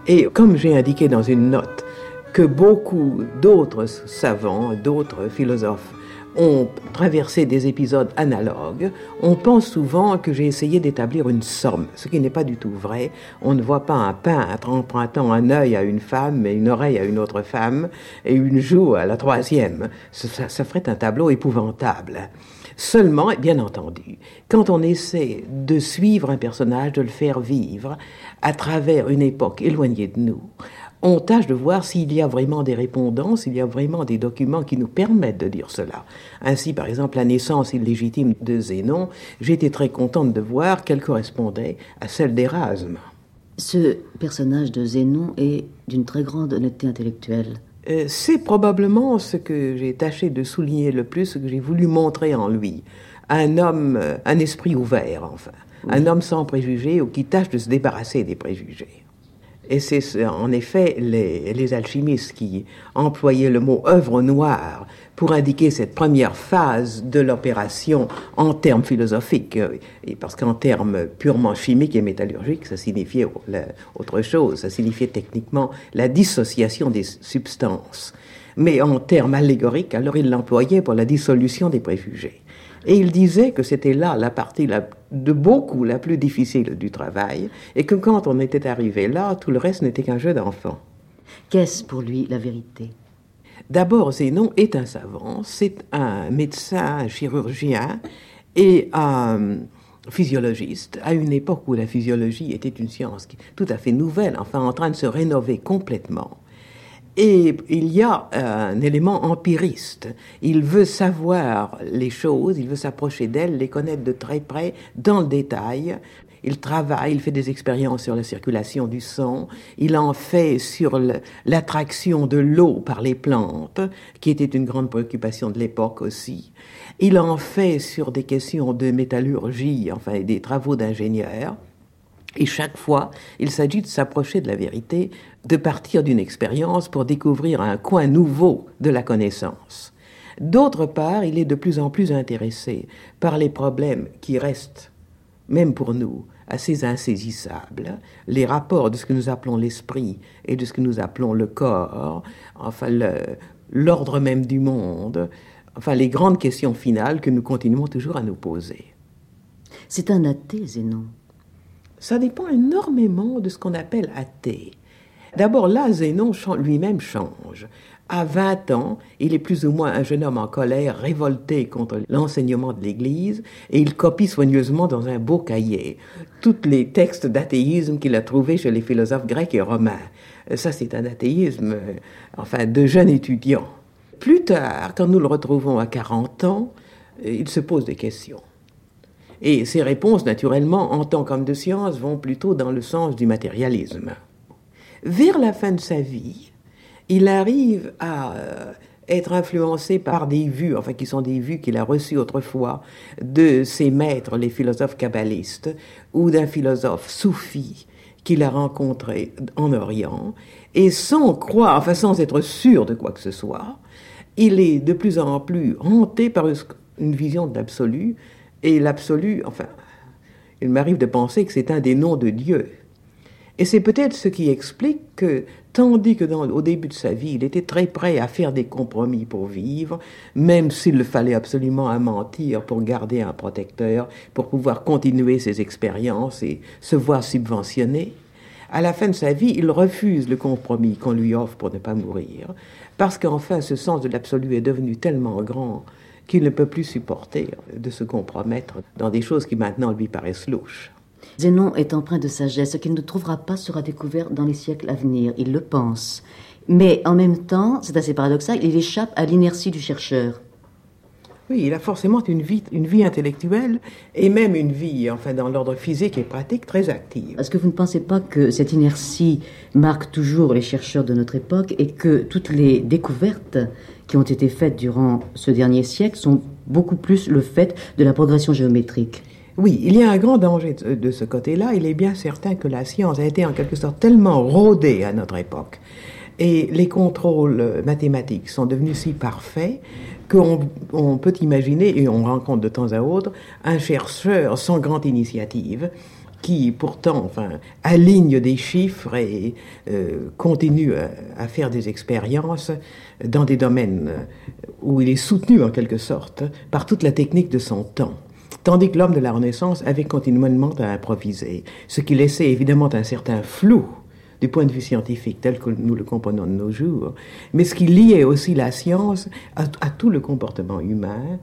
Et comme j'ai indiqué dans une note que beaucoup d'autres savants, d'autres philosophes ont traversé des épisodes analogues, on pense souvent que j'ai essayé d'établir une somme, ce qui n'est pas du tout vrai. On ne voit pas un peintre empruntant un œil à une femme et une oreille à une autre femme et une joue à la troisième. Ça, ça ferait un tableau épouvantable. Seulement, bien entendu, quand on essaie de suivre un personnage, de le faire vivre à travers une époque éloignée de nous, on tâche de voir s'il y a vraiment des répondants, s'il y a vraiment des documents qui nous permettent de dire cela. Ainsi, par exemple, la naissance illégitime de Zénon, j'étais très contente de voir qu'elle correspondait à celle d'Erasme. Ce personnage de Zénon est d'une très grande honnêteté intellectuelle. Euh, c'est probablement ce que j'ai tâché de souligner le plus, ce que j'ai voulu montrer en lui. Un homme, euh, un esprit ouvert, enfin. Un homme sans préjugés ou qui tâche de se débarrasser des préjugés. Et c'est en effet les, alchimistes qui employaient le mot œuvre noire pour indiquer cette première phase de l'opération en termes philosophiques. Et parce qu'en termes purement chimiques et métallurgiques, ça signifiait autre chose. Ça signifiait techniquement la dissociation des substances. Mais en termes allégoriques, alors il l'employait pour la dissolution des préjugés. Et il disait que c'était là la partie de beaucoup la plus difficile du travail, et que quand on était arrivé là, tout le reste n'était qu'un jeu d'enfant. Qu'est-ce pour lui la vérité? D'abord, Zénon est un savant, c'est un médecin, un chirurgien et un physiologiste, à une époque où la physiologie était une science tout à fait nouvelle, enfin en train de se rénover complètement. Et il y a un élément empiriste. Il veut savoir les choses, il veut s'approcher d'elles, les connaître de très près, dans le détail. Il travaille, il fait des expériences sur la circulation du sang, il en fait sur l'attraction de l'eau par les plantes, qui était une grande préoccupation de l'époque aussi. Il en fait sur des questions de métallurgie, enfin des travaux d'ingénieurs. Et chaque fois, il s'agit de s'approcher de la vérité, de partir d'une expérience pour découvrir un coin nouveau de la connaissance. D'autre part, il est de plus en plus intéressé par les problèmes qui restent, même pour nous, assez insaisissables, les rapports de ce que nous appelons l'esprit et de ce que nous appelons le corps, enfin l'ordre même du monde, enfin les grandes questions finales que nous continuons toujours à nous poser. C'est un athée, Zénon. Ça dépend énormément de ce qu'on appelle athée. D'abord, là, Zénon lui-même change. À 20 ans, il est plus ou moins un jeune homme en colère, révolté contre l'enseignement de l'Église, et il copie soigneusement dans un beau cahier tous les textes d'athéisme qu'il a trouvés chez les philosophes grecs et romains. Ça, c'est un athéisme, euh, enfin, de jeune étudiant. Plus tard, quand nous le retrouvons à 40 ans, euh, il se pose des questions. Et ses réponses, naturellement, en tant qu'homme de science, vont plutôt dans le sens du matérialisme. Vers la fin de sa vie, il arrive à euh, être influencé par des vues, enfin qui sont des vues qu'il a reçues autrefois de ses maîtres, les philosophes kabbalistes, ou d'un philosophe soufi qu'il a rencontré en Orient, et sans croire, enfin sans être sûr de quoi que ce soit, il est de plus en plus hanté par une vision de l'absolu, et l'absolu, enfin, il m'arrive de penser que c'est un des noms de Dieu. Et c'est peut-être ce qui explique que, tandis que dans, au début de sa vie, il était très prêt à faire des compromis pour vivre, même s'il le fallait absolument à mentir pour garder un protecteur, pour pouvoir continuer ses expériences et se voir subventionné, à la fin de sa vie, il refuse le compromis qu'on lui offre pour ne pas mourir, parce qu'enfin ce sens de l'absolu est devenu tellement grand qu'il ne peut plus supporter de se compromettre dans des choses qui maintenant lui paraissent louches. Zénon est empreint de sagesse. Ce qu'il ne trouvera pas sera découvert dans les siècles à venir. Il le pense. Mais en même temps, c'est assez paradoxal, il échappe à l'inertie du chercheur. Oui, il a forcément une vie, une vie intellectuelle et même une vie, enfin, dans l'ordre physique et pratique, très active. Est-ce que vous ne pensez pas que cette inertie marque toujours les chercheurs de notre époque et que toutes les découvertes qui ont été faites durant ce dernier siècle sont beaucoup plus le fait de la progression géométrique? Oui, il y a un grand danger de ce côté-là. Il est bien certain que la science a été en quelque sorte tellement rodée à notre époque et les contrôles mathématiques sont devenus si parfaits qu'on peut imaginer, et on rencontre de temps à autre, un chercheur sans grande initiative qui pourtant enfin, aligne des chiffres et euh, continue à, faire des expériences dans des domaines où il est soutenu en quelque sorte par toute la technique de son temps. Tandis que l'homme de la Renaissance avait continuellement à improviser, ce qui laissait évidemment un certain flou du point de vue scientifique tel que nous le comprenons de nos jours, mais ce qui liait aussi la science à, tout le comportement humain,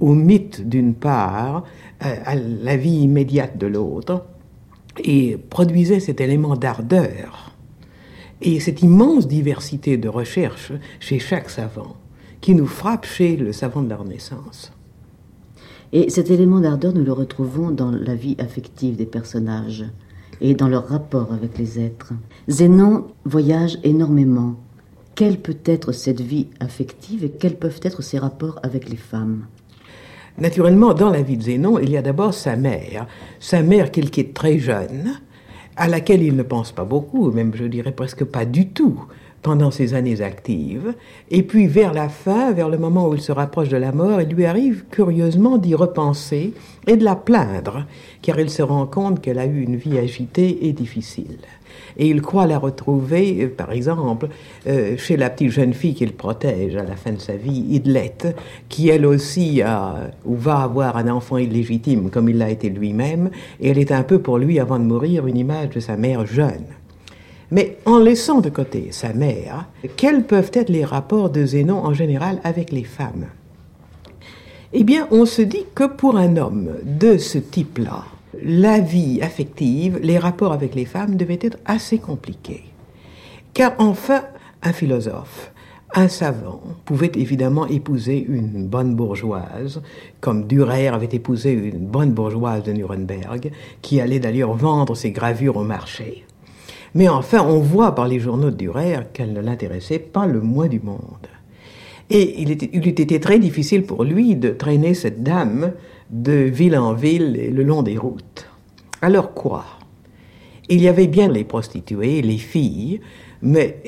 au mythe d'une part, à la vie immédiate de l'autre, et produisait cet élément d'ardeur et cette immense diversité de recherche chez chaque savant qui nous frappe chez le savant de la Renaissance. Et cet élément d'ardeur, nous le retrouvons dans la vie affective des personnages. et dans leur rapport avec les êtres. Zénon voyage énormément. Quelle peut être cette vie affective et quels peuvent être ses rapports avec les femmes? Naturellement, dans la vie de Zénon, il y a d'abord sa mère, sa mère qu'il quitte très jeune, à laquelle il ne pense pas beaucoup, même je dirais presque pas du tout, pendant ses années actives, et puis vers la fin, vers le moment où il se rapproche de la mort, il lui arrive curieusement d'y repenser et de la plaindre, car il se rend compte qu'elle a eu une vie agitée et difficile. Et il croit la retrouver, euh, par exemple, euh, chez la petite jeune fille qu'il protège à la fin de sa vie, Idlette, qui elle aussi a, ou va avoir un enfant illégitime comme il l'a été lui-même, et elle est un peu pour lui, avant de mourir, une image de sa mère jeune. Mais en laissant de côté sa mère, quels peuvent être les rapports de Zénon en général avec les femmes? Eh bien, on se dit que pour un homme de ce type-là, la vie affective, les rapports avec les femmes devaient être assez compliqués. Car enfin, un philosophe, un savant pouvait évidemment épouser une bonne bourgeoise, comme Durer avait épousé une bonne bourgeoise de Nuremberg, qui allait d'ailleurs vendre ses gravures au marché. Mais enfin, on voit par les journaux de Durer qu'elle ne l'intéressait pas le moins du monde. Et il, était, il eût été très difficile pour lui de traîner cette dame de ville en ville et le long des routes. Alors quoi? Il y avait bien les prostituées, les filles, mais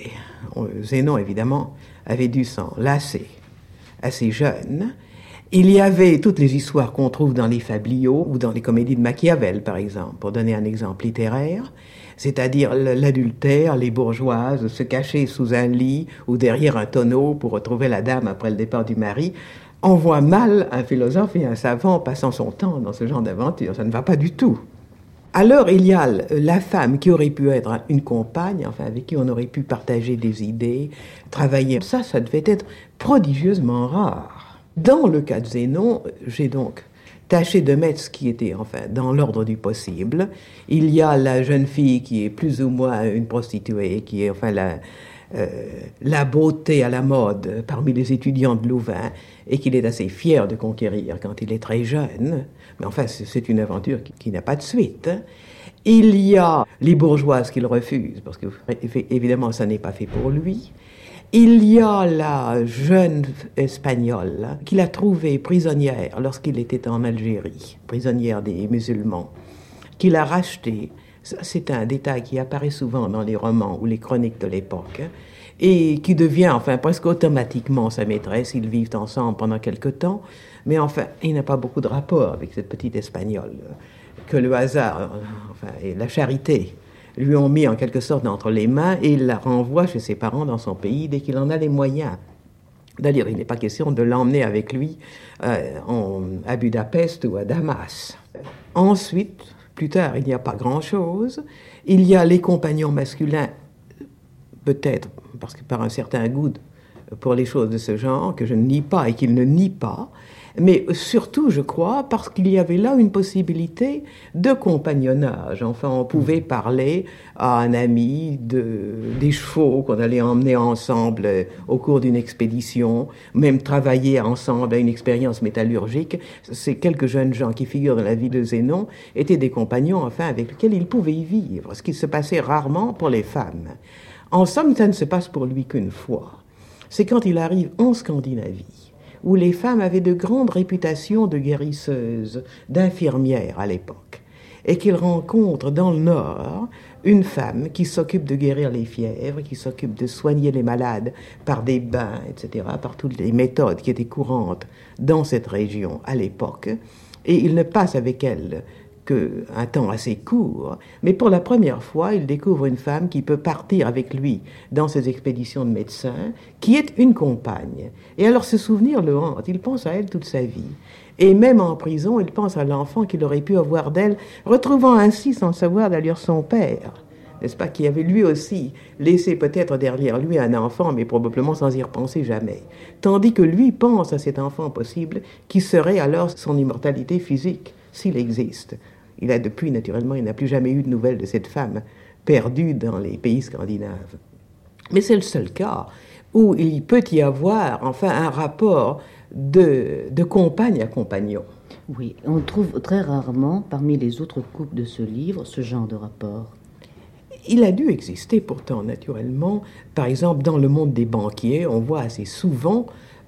Zénon, évidemment, avait dû s'en lasser assez jeune. Il y avait toutes les histoires qu'on trouve dans les fabliaux ou dans les comédies de Machiavel, par exemple, pour donner un exemple littéraire c'est-à-dire l'adultère, les bourgeoises se cacher sous un lit ou derrière un tonneau pour retrouver la dame après le départ du mari. On voit mal un philosophe et un savant passant son temps dans ce genre d'aventure. Ça ne va pas du tout. Alors il y a la femme qui aurait pu être une compagne, enfin avec qui on aurait pu partager des idées, travailler. Ça, ça devait être prodigieusement rare. Dans le cas de Zénon, j'ai donc tâcher de mettre ce qui était enfin dans l'ordre du possible. Il y a la jeune fille qui est plus ou moins une prostituée, qui est enfin la, euh, la beauté à la mode parmi les étudiants de Louvain et qu'il est assez fier de conquérir quand il est très jeune. Mais enfin, c'est une aventure qui, n'a pas de suite. Il y a les bourgeoises qu'il refuse, parce que évidemment, ça n'est pas fait pour lui. Il y a la jeune espagnole qu'il a trouvée prisonnière lorsqu'il était en Algérie, prisonnière des musulmans, qu'il a rachetée. C'est un détail qui apparaît souvent dans les romans ou les chroniques de l'époque et qui devient enfin presque automatiquement sa maîtresse. Ils vivent ensemble pendant quelque temps, mais enfin, il n'a pas beaucoup de rapport avec cette petite espagnole que le hasard, enfin, et la charité lui ont mis en quelque sorte entre les mains et il la renvoie chez ses parents dans son pays dès qu'il en a les moyens. D'ailleurs, il n'est pas question de l'emmener avec lui euh, à Budapest ou à Damas. Ensuite, plus tard, il n'y a pas grand-chose. Il y a les compagnons masculins, peut-être parce que par un certain goût pour les choses de ce genre, que je ne nie pas et qu'il ne nie pas, mais surtout, je crois, parce qu'il y avait là une possibilité de compagnonnage. Enfin, on pouvait parler à un ami de, des chevaux qu'on allait emmener ensemble au cours d'une expédition, même travailler ensemble à une expérience métallurgique. Ces quelques jeunes gens qui figurent dans la vie de Zénon étaient des compagnons, enfin, avec lesquels il pouvait y vivre, ce qui se passait rarement pour les femmes. En somme, ça ne se passe pour lui qu'une fois. C'est quand il arrive en Scandinavie où les femmes avaient de grandes réputations de guérisseuses, d'infirmières à l'époque, et qu'il rencontre dans le Nord une femme qui s'occupe de guérir les fièvres, qui s'occupe de soigner les malades par des bains, etc., par toutes les méthodes qui étaient courantes dans cette région à l'époque, et il ne passe avec elle un temps assez court, mais pour la première fois, il découvre une femme qui peut partir avec lui dans ses expéditions de médecins, qui est une compagne. Et alors ce souvenir le hante, il pense à elle toute sa vie. Et même en prison, il pense à l'enfant qu'il aurait pu avoir d'elle, retrouvant ainsi sans savoir d'ailleurs son père. N'est-ce pas, qui avait lui aussi laissé peut-être derrière lui un enfant, mais probablement sans y repenser jamais. Tandis que lui pense à cet enfant possible qui serait alors son immortalité physique, s'il existe. Il a depuis, naturellement, il n'a plus jamais eu de nouvelles de cette femme perdue dans les pays scandinaves. Mais c'est le seul cas où il peut y avoir, enfin, un rapport de, de compagne à compagnon. Oui, on trouve très rarement parmi les autres couples de ce livre ce genre de rapport. Il a dû exister pourtant naturellement. Par exemple, dans le monde des banquiers, on voit assez souvent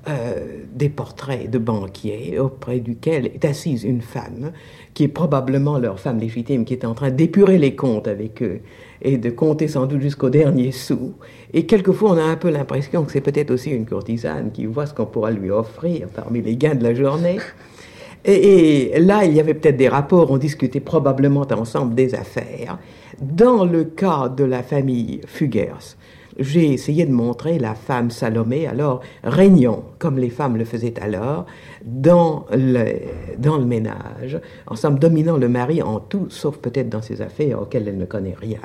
euh, des portraits de banquiers auprès duquel est assise une femme qui est probablement leur femme légitime, qui est en train d'épurer les comptes avec eux et de compter sans doute jusqu'au dernier sou. Et quelquefois, on a un peu l'impression que c'est peut-être aussi une courtisane qui voit ce qu'on pourra lui offrir parmi les gains de la journée. Et, là, il y avait peut-être des rapports, on discutait probablement ensemble des affaires. Dans le cas de la famille Fugers, j'ai essayé de montrer la femme Salomé, alors régnant, comme les femmes le faisaient alors, dans le, dans le ménage, ensemble dominant le mari en tout, sauf peut-être dans ses affaires auxquelles elle ne connaît rien,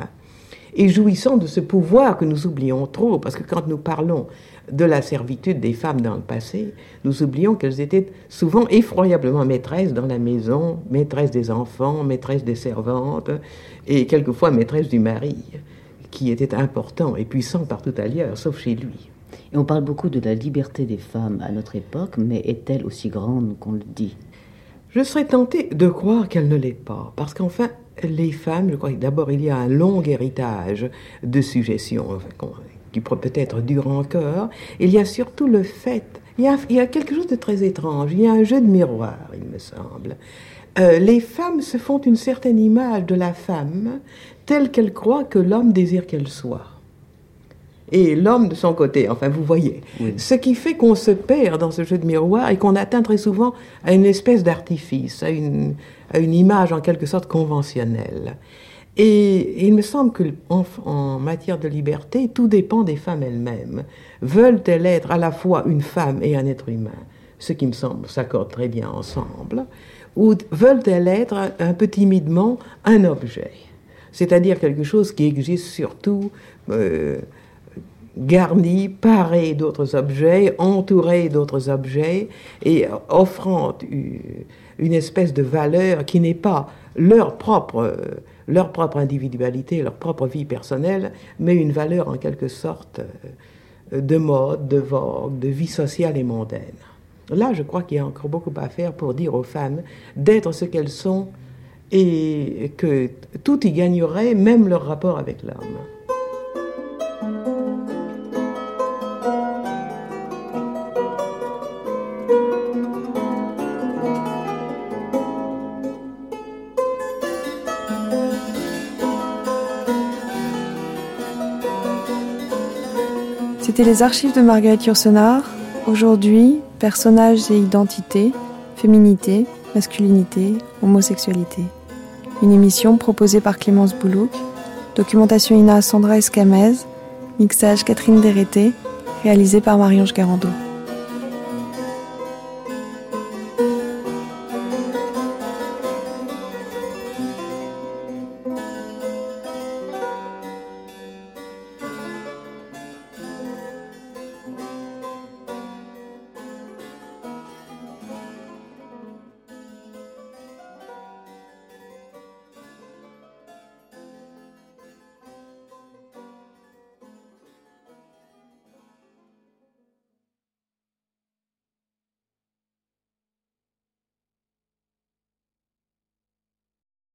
et jouissant de ce pouvoir que nous oublions trop, parce que quand nous parlons de la servitude des femmes dans le passé, nous oublions qu'elles étaient souvent effroyablement maîtresses dans la maison, maîtresses des enfants, maîtresses des servantes, et quelquefois maîtresses du mari, qui était important et puissant partout ailleurs, sauf chez lui. Et on parle beaucoup de la liberté des femmes à notre époque, mais est-elle aussi grande qu'on le dit? Je serais tentée de croire qu'elle ne l'est pas, parce qu'enfin, les femmes, je crois que d'abord il y a un long héritage de suggestion, qui peut-être dure encore. Il y a surtout le fait, il y a, il y a, quelque chose de très étrange, il y a un jeu de miroir, il me semble. Euh, les femmes se font une certaine image de la femme telle qu'elle croit que l'homme désire qu'elle soit. Et l'homme de son côté, enfin vous voyez. Ce qui fait qu'on se perd dans ce jeu de miroir et qu'on atteint très souvent à une espèce d'artifice, à une, à une image en quelque sorte conventionnelle. Et il me semble que en, matière de liberté, tout dépend des femmes elles-mêmes. Veulent-elles être à la fois une femme et un être humain? Ce qui me semble s'accorde très bien ensemble. Ou veulent-elles être un peu timidement un objet? C'est-à-dire quelque chose qui existe surtout euh, garni, paré d'autres objets, entouré d'autres objets et offrant une espèce de valeur qui n'est pas leur propre leur propre individualité, leur propre vie personnelle, mais une valeur en quelque sorte euh, de mode, de vogue, de vie sociale et mondaine. Là, je crois qu'il y a encore beaucoup à faire pour dire aux femmes d'être ce qu'elles sont et que tout y gagnerait, même leur rapport avec l'homme. C'était les archives de Marguerite Yourcenar. Aujourd'hui, personnages et identités, féminité, masculinité, homosexualité. Une émission proposée par Clémence Boulouk, documentation Ina Sandra Escamez, mixage Catherine Dérété, réalisé par Marie-Ange.